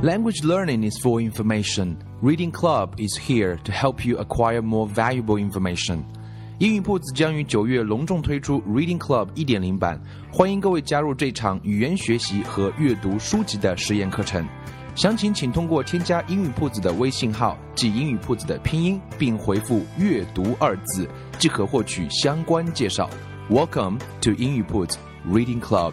Language learning is for information. Reading Club is here to help you acquire more valuable information. 英语铺子将于九月隆重推出 Reading Club 一点零版，欢迎各位加入这场语言学习和阅读书籍的实验课程。详情请通过添加英语铺子的微信号，即英语铺子的拼音，并回复“阅读”二字，即可获取相关介绍。Welcome to 英语铺子 Reading Club。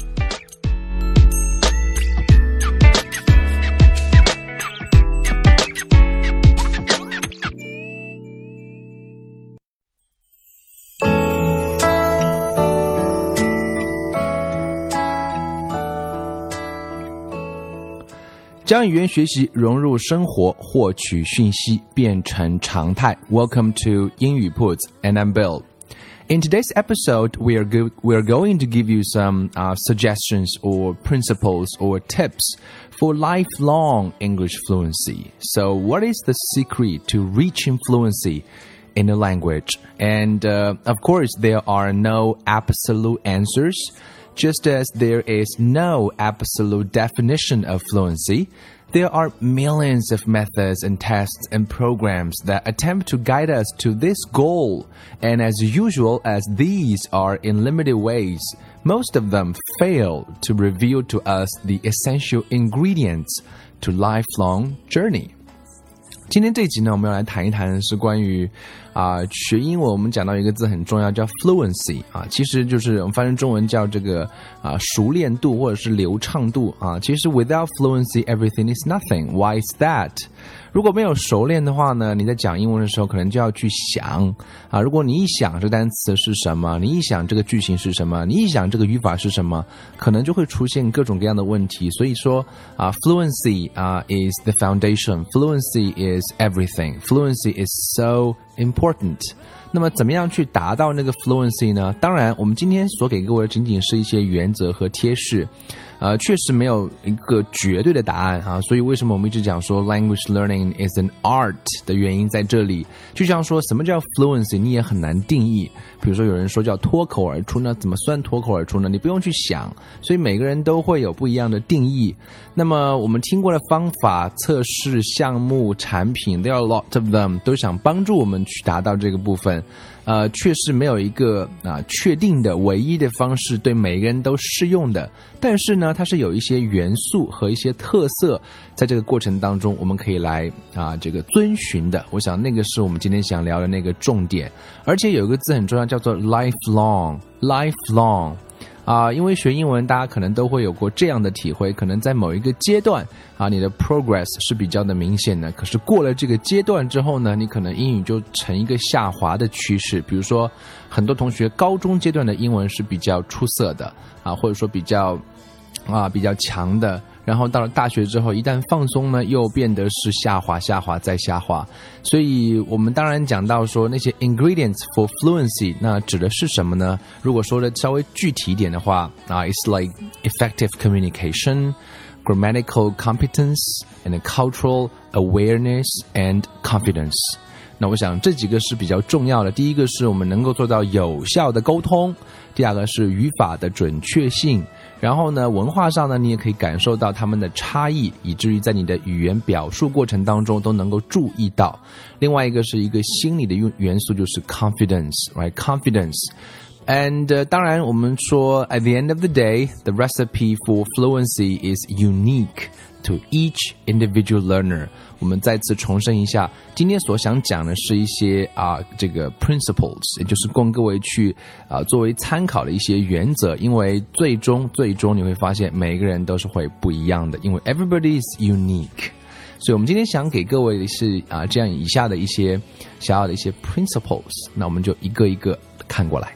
将语言学习融入生活，获取讯息变成常态。Welcome to 英语 Puts, and I'm Bill. In today's episode, we are go- we are going to give you some uh, suggestions or principles or tips for lifelong English fluency. So, what is the secret to reaching fluency? in a language. And uh, of course, there are no absolute answers just as there is no absolute definition of fluency, there are millions of methods and tests and programs that attempt to guide us to this goal. And as usual, as these are in limited ways, most of them fail to reveal to us the essential ingredients to lifelong journey. 今天这集呢，我们要来谈一谈是关于 啊学英文。我们讲到一个字很重要，叫 fluency 啊，其实就是我们翻译中文叫这个啊熟练度或者是流畅度啊。其实 without fluency everything is nothing. Why is that? 如果没有熟练的话呢，你在讲英文的时候可能就要去想啊。如果你一想这单词是什么，你一想这个句型是什么，你一想这个语法是什么，可能就会出现各种各样的问题。所以说啊，fluency 啊 is the foundation. Fluency is everything. Fluency is so important. 那么，怎么样去达到那个 fluency 呢？当然，我们今天所给各位的仅仅是一些原则和贴士。呃，确实没有一个绝对的答案啊，所以为什么我们一直讲说 language learning is an art 的原因在这里。就像说什么叫 fluency，你也很难定义。比如说有人说叫脱口而出呢，怎么算脱口而出呢？你不用去想，所以每个人都会有不一样的定义。那么我们听过的方法、测试、项目、产品，there are a lot of them，都想帮助我们去达到这个部分。呃，确实没有一个啊确定的唯一的方式对每个人都适用的。但是呢，它是有一些元素和一些特色，在这个过程当中，我们可以来啊这个遵循的。我想那个是我们今天想聊的那个重点。而且有一个字很重要，叫做 lifelong，lifelong。啊，因为学英文，大家可能都会有过这样的体会，可能在某一个阶段啊，你的 progress 是比较的明显的。可是过了这个阶段之后呢，你可能英语就呈一个下滑的趋势。比如说，很多同学高中阶段的英文是比较出色的啊，或者说比较啊比较强的。然后到了大学之后，一旦放松呢，又变得是下滑、下滑再下滑。所以我们当然讲到说那些 ingredients for fluency，那指的是什么呢？如果说的稍微具体一点的话啊，it's like effective communication, grammatical competence, and cultural awareness and confidence。那我想这几个是比较重要的。第一个是我们能够做到有效的沟通，第二个是语法的准确性。然后呢，文化上呢，你也可以感受到他们的差异，以至于在你的语言表述过程当中都能够注意到。另外一个是一个心理的用元素，就是 confidence，right？confidence。And 当然，我们说，at the end of the day，the recipe for fluency is unique to each individual learner。我们再次重申一下，今天所想讲的是一些啊，这个 principles，也就是供各位去啊作为参考的一些原则。因为最终最终你会发现，每一个人都是会不一样的，因为 everybody is unique。所以我们今天想给各位的是啊这样以下的一些小小的一些 principles，那我们就一个一个看过来。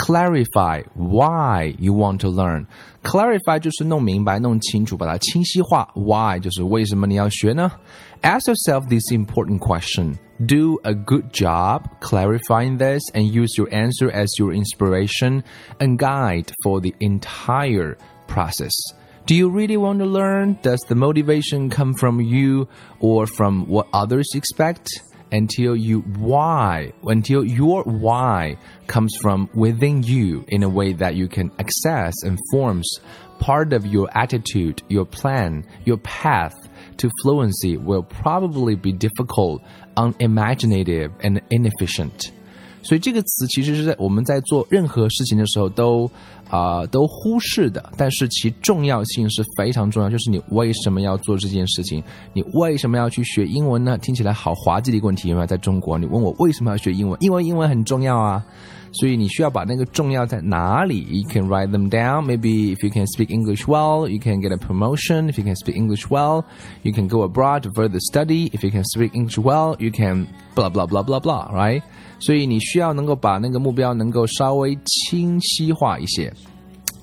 Clarify why you want to learn. Clarify 就是弄明白、弄清楚，把它清晰化。Why 就是为什么你要学呢？Ask yourself this important question. Do a good job clarifying this and use your answer as your inspiration and guide for the entire process. Do you really want to learn? Does the motivation come from you or from what others expect? Until you why, until your why comes from within you in a way that you can access and forms part of your attitude, your plan, your path to fluency will probably be difficult, unimaginative, and inefficient. 所以这个词其实是在我们在做任何事情的时候都 啊、都忽视的，但是其重要性是非常重要。就是你为什么要做这件事情？你为什么要去学英文呢？听起来好滑稽的一个问题，有没有？在中国，你问我为什么要学英文？因为英文很重要啊。所以你需要把那个重要在哪里？You can write them down. Maybe if you can speak English well, you can get a promotion. If you can speak English well, you can go abroad to further study. If you can speak English well, you can blah blah blah blah blah. Right? 所以你需要能够把那个目标能够稍微清晰化一些。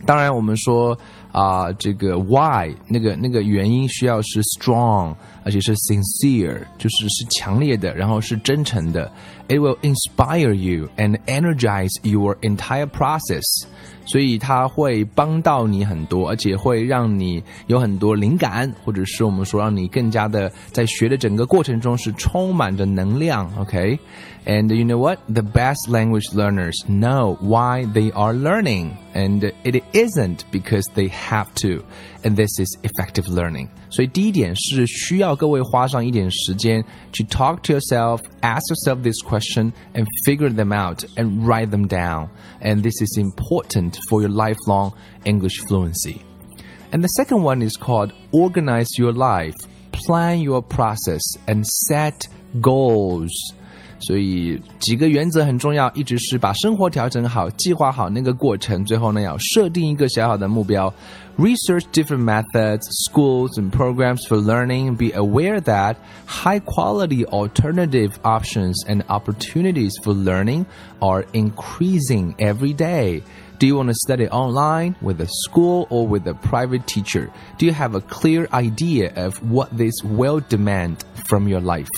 当然，我们说啊、呃，这个 why 那个那个原因需要是 strong，而且是 sincere，就是是强烈的，然后是真诚的。It will inspire you and energize your entire process。所以它会帮到你很多，而且会让你有很多灵感，或者是我们说让你更加的在学的整个过程中是充满着能量。OK。And you know what? The best language learners know why they are learning, and it isn't because they have to. And this is effective learning. 所以第一点是需要各位花上一点时间去 talk to yourself, ask yourself this question, and figure them out and write them down. And this is important for your lifelong English fluency. And the second one is called organize your life, plan your process, and set goals. 所以几个原则很重要，一直是把生活调整好，计划好那个过程，最后呢要设定一个小小的目标。Research different methods, schools and programs for learning. Be aware that high quality alternative options and opportunities for learning are increasing every day. Do you want to study online with a school or with a private teacher? Do you have a clear idea of what this will demand from your life?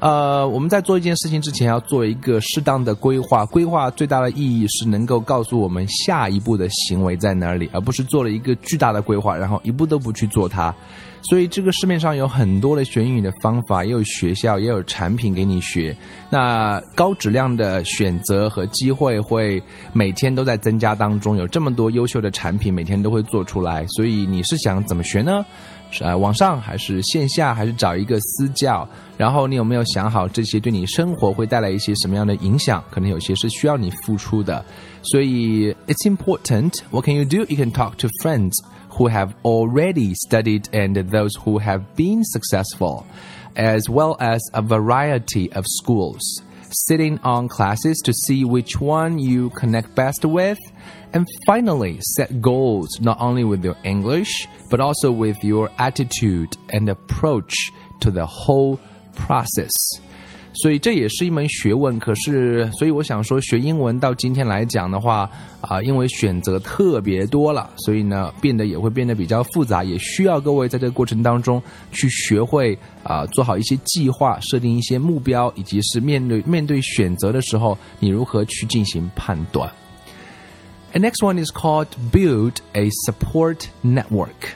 呃，我们在做一件事情之前，要做一个适当的规划。规划最大的意义是能够告诉我们下一步的行为在哪里，而不是做了一个巨大的规划，然后一步都不去做它。所以，这个市面上有很多的学英语的方法，也有学校，也有产品给你学。那高质量的选择和机会会每天都在增加当中，有这么多优秀的产品，每天都会做出来。所以，你是想怎么学呢？是啊，网上还是线下，还是找一个私教？然后你有没有想好这些对你生活会带来一些什么样的影响？可能有些是需要你付出的，所以 it's important. What can you do? You can talk to friends who have already studied and those who have been successful, as well as a variety of schools. Sitting on classes to see which one you connect best with. And finally, set goals not only with your English, but also with your attitude and approach to the whole process. 所以这也是一门学问。可是，所以我想说，学英文到今天来讲的话， 啊，因为选择特别多了，所以呢，变得也会变得比较复杂，也需要各位在这个过程当中去学会啊，做好一些计划，设定一些目标，以及是面对面对选择的时候，你如何去进行判断。And next one is called build a support network.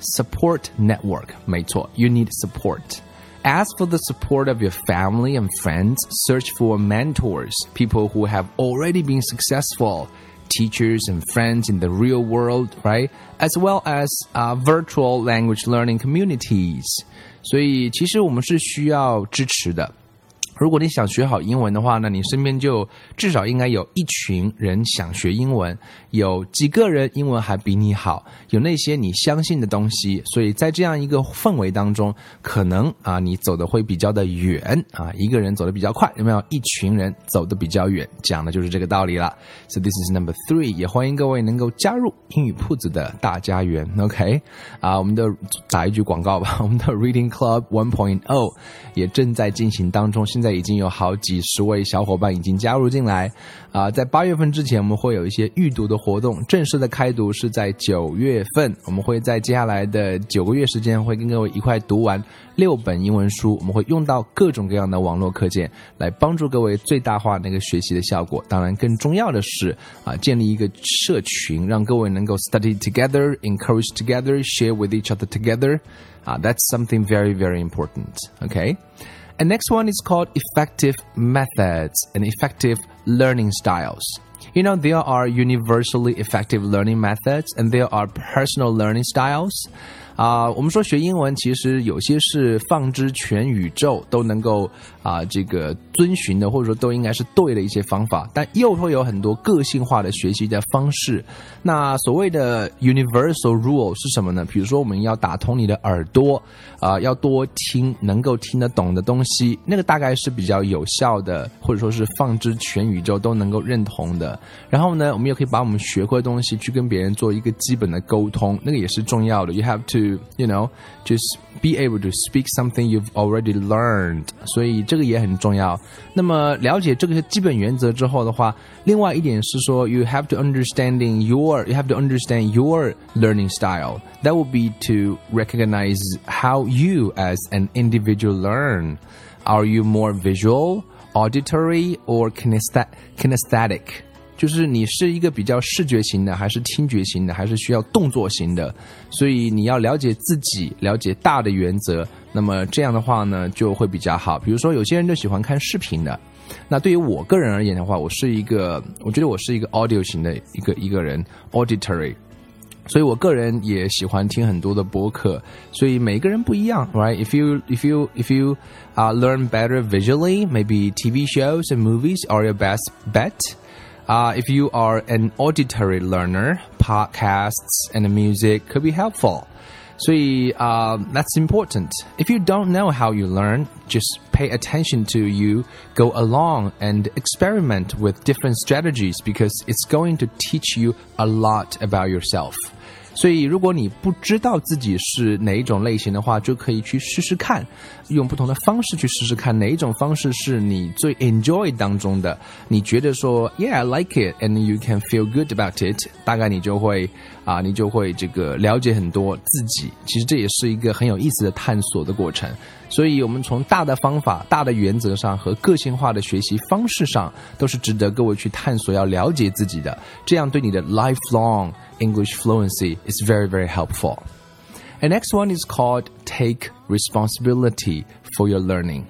Support network. 没错, you need support. Ask for the support of your family and friends. Search for mentors, people who have already been successful, teachers and friends in the real world, right? As well as uh, virtual language learning communities. 所以其实我们是需要支持的。 如果你想学好英文的话呢，你身边就至少应该有一群人想学英文，有几个人英文还比你好，有那些你相信的东西，所以在这样一个氛围当中，可能啊你走的会比较的远啊，一个人走的比较快，有没有？一群人走的比较远，讲的就是这个道理了。So this is number three，也欢迎各位能够加入英语铺子的大家园。OK，啊，我们的打一句广告吧，我们的 Reading Club One Point O 也正在进行当中，现在。已经有好几十位小伙伴已经加入进来，啊，在八月份之前，我们会有一些预读的活动，正式的开读是在九月份，我们会在接下来的九个月时间，会跟各位一块读完六本英文书，我们会用到各种各样的网络课件，来帮助各位最大化那个学习的效果。当然，更重要的是啊，建立一个社群，让各位能够 study together, encourage together, share with each other together，啊，that's something very very important，OK。And next one is called effective methods and effective learning styles. You know, there are universally effective learning methods and there are personal learning styles. 啊，我们说学英文其实有些是放之全宇宙都能够啊这个遵循的，或者说都应该是对的一些方法，但又会有很多个性化的学习的方式。那所谓的 universal rule 是什么呢？比如说我们要打通你的耳朵啊，要多听能够听得懂的东西，那个大概是比较有效的，或者说是放之全宇宙都能够认同的。然后呢，我们也可以把我们学会的东西去跟别人做一个基本的沟通，那个也是重要的。You have to you know just be able to speak something you've already learned，所以这个也很重要。那么了解这个基本原则之后的话，另外一点是说，you have to understanding your you have to understand your learning style. That would be to recognize how you as an individual learn. Are you more visual, auditory, or kinesthetic? 就是你是一个比较视觉型的，还是听觉型的，还是需要动作型的？所以你要了解自己，了解大的原则。那么这样的话呢，就会比较好。比如说，有些人就喜欢看视频的。那对于我个人而言的话，我是一个，我觉得我是一个 audio 型的一个一个人，auditory。所以我个人也喜欢听很多的播客。所以每个人不一样，right？If you if you if you uh learn better visually, maybe TV shows and movies are your best bet. Uh, if you are an auditory learner, podcasts and music could be helpful. So uh, that's important. If you don't know how you learn, just pay attention to you go along and experiment with different strategies because it's going to teach you a lot about yourself. 所以，如果你不知道自己是哪一种类型的话，就可以去试试看，用不同的方式去试试看哪一种方式是你最 enjoy 当中的。你觉得说，Yeah，I like it，and you can feel good about it，大概你就会啊，你就会这个了解很多自己。其实这也是一个很有意思的探索的过程。所以，我们从大的方法、大的原则上和个性化的学习方式上，都是值得各位去探索、要了解自己的。这样对你的 lifelong English fluency is very, very helpful. And next one is called take responsibility for your learning.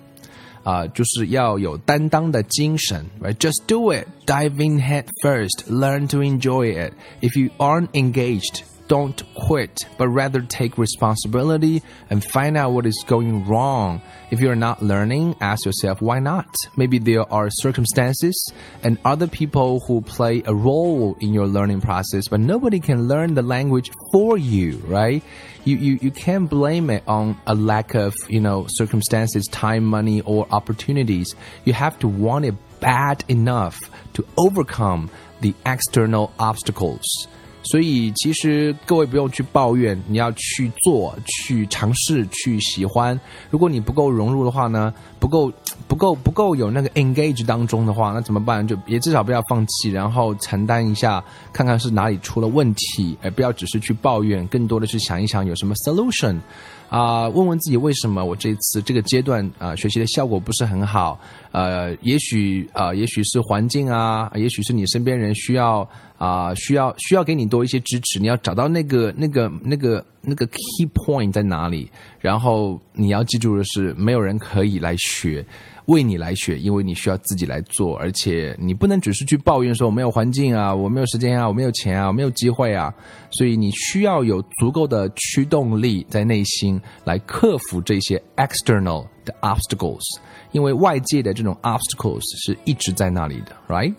啊、uh,，就是要有担当的精神，right? Just do it, dive in head first, learn to enjoy it. If you aren't engaged, don't quit, but rather take responsibility and find out what is going wrong. If you're not learning, ask yourself why not? Maybe there are circumstances and other people who play a role in your learning process, but nobody can learn the language for you, right? You, you, you can't blame it on a lack of, you know, circumstances, time, money, or opportunities. You have to want it bad enough to overcome the external obstacles. 所以，其实各位不用去抱怨，你要去做、去尝试、去喜欢。如果你不够融入的话呢，不够、不够、不够有那个 engage 当中的话，那怎么办？就也至少不要放弃，然后承担一下，看看是哪里出了问题，而不要只是去抱怨，更多的是想一想有什么 solution。啊，问问自己为什么我这次这个阶段啊学习的效果不是很好？呃，也许啊，也许是环境啊，也许是你身边人需要啊，需要需要给你多一些支持。你要找到那个那个那个那个 key point 在哪里，然后你要记住的是，没有人可以来学。为你来学，因为你需要自己来做，而且你不能只是去抱怨说我没有环境啊，我没有时间啊，我没有钱啊，我没有机会啊，所以你需要有足够的驱动力在内心来克服这些 external 的 obstacles，因为外界的这种 obstacles 是一直在那里的，right？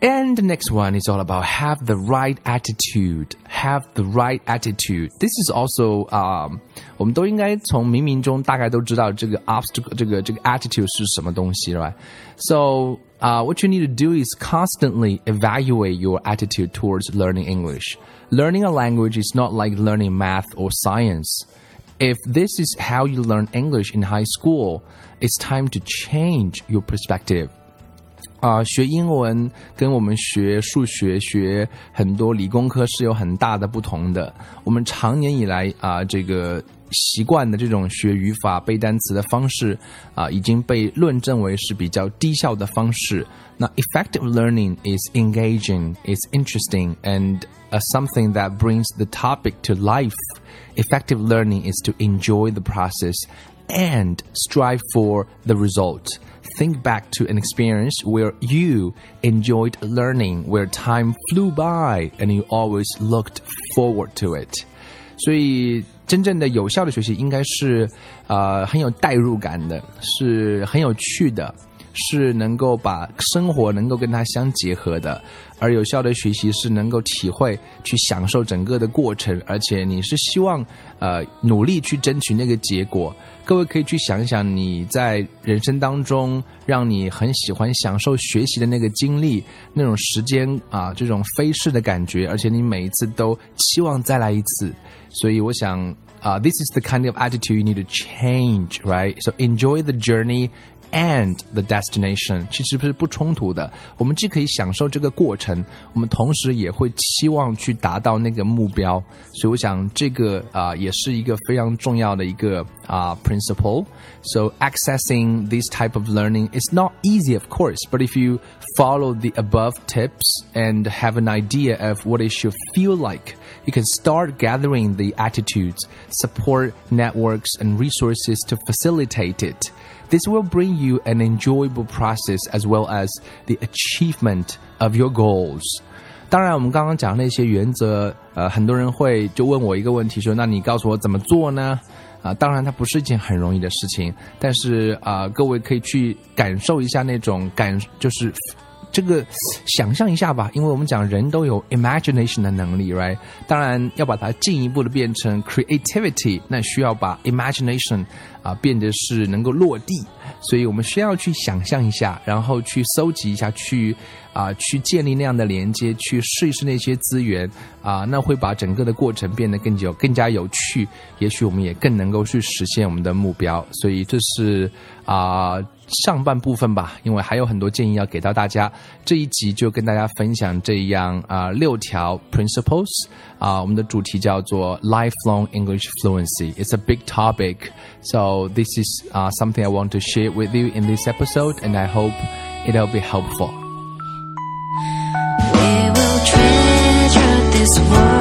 ，right？and the next one is all about have the right attitude. Have the right attitude. This is also um, 我们都应该从冥冥中大概都知道这个 obstacle 这个这个 attitude 是什么东西，right? So uh, what you need to do is constantly evaluate your attitude towards learning English. Learning a language is not like learning math or science. If this is how you learn English in high school, it's time to change your perspective. 啊，学英文跟我们学数学、学很多理工科是有很大的不同的。我们常年以来啊，这个习惯的这种学语法、背单词的方式啊，已经被论证为是比较低效的方式。那 effective learning is engaging, is interesting, and something that brings the topic to life. Effective learning is to enjoy the process and strive for the result think back to an experience where you enjoyed learning, where time flew by and you always looked forward to it. 所以，真正的有效的学习应该是，呃，很有代入感的，是很有趣的， 是能够把生活能够跟它相结合的。而有效的学习是能够体会、去享受整个的过程，而且你是希望，呃，努力去争取那个结果。各位可以去想一想，你在人生当中让你很喜欢享受学习的那个经历，那种时间啊，这种飞逝的感觉，而且你每一次都期望再来一次。所以我想啊，this is the kind of attitude you need to change, right? So enjoy the journey. and the destination 其实不是不冲突的。我们既可以享受这个过程，我们同时也会期望去达到那个目标。所以我想这个啊、呃、也是一个非常重要的一个啊、呃、principle. So accessing this type of learning is not easy, of course, but if you follow the above tips and have an idea of what it should feel like, you can start gathering the attitudes, support networks, and resources to facilitate it. This will bring you an enjoyable process as well as the achievement of your goals. 当然，我们刚刚讲那些原则，呃，很多人会就问我一个问题，说：“那你告诉我怎么做呢？”啊，当然它不是一件很容易的事情，但是啊，各位可以去感受一下那种感，就是这个想象一下吧，因为我们讲人都有 imagination 的能力，right？当然要把它进一步的变成 creativity，那需要把 imagination 啊变得是能够落地，所以我们需要去想象一下，然后去搜集一下，去啊去建立那样的连接，去试一试那些资源啊，那会把整个的过程变得更有更加有趣，也许我们也更能够去实现我们的目标，所以这是啊。上半部分吧，因为还有很多建议要给到大家。这一集就跟大家分享这样啊六条 principles 啊，我们的主题叫做 lifelong English fluency. It's a big topic, so this is uh, something I want to share with you in this episode, and I hope it'll be helpful. We will treasure this world.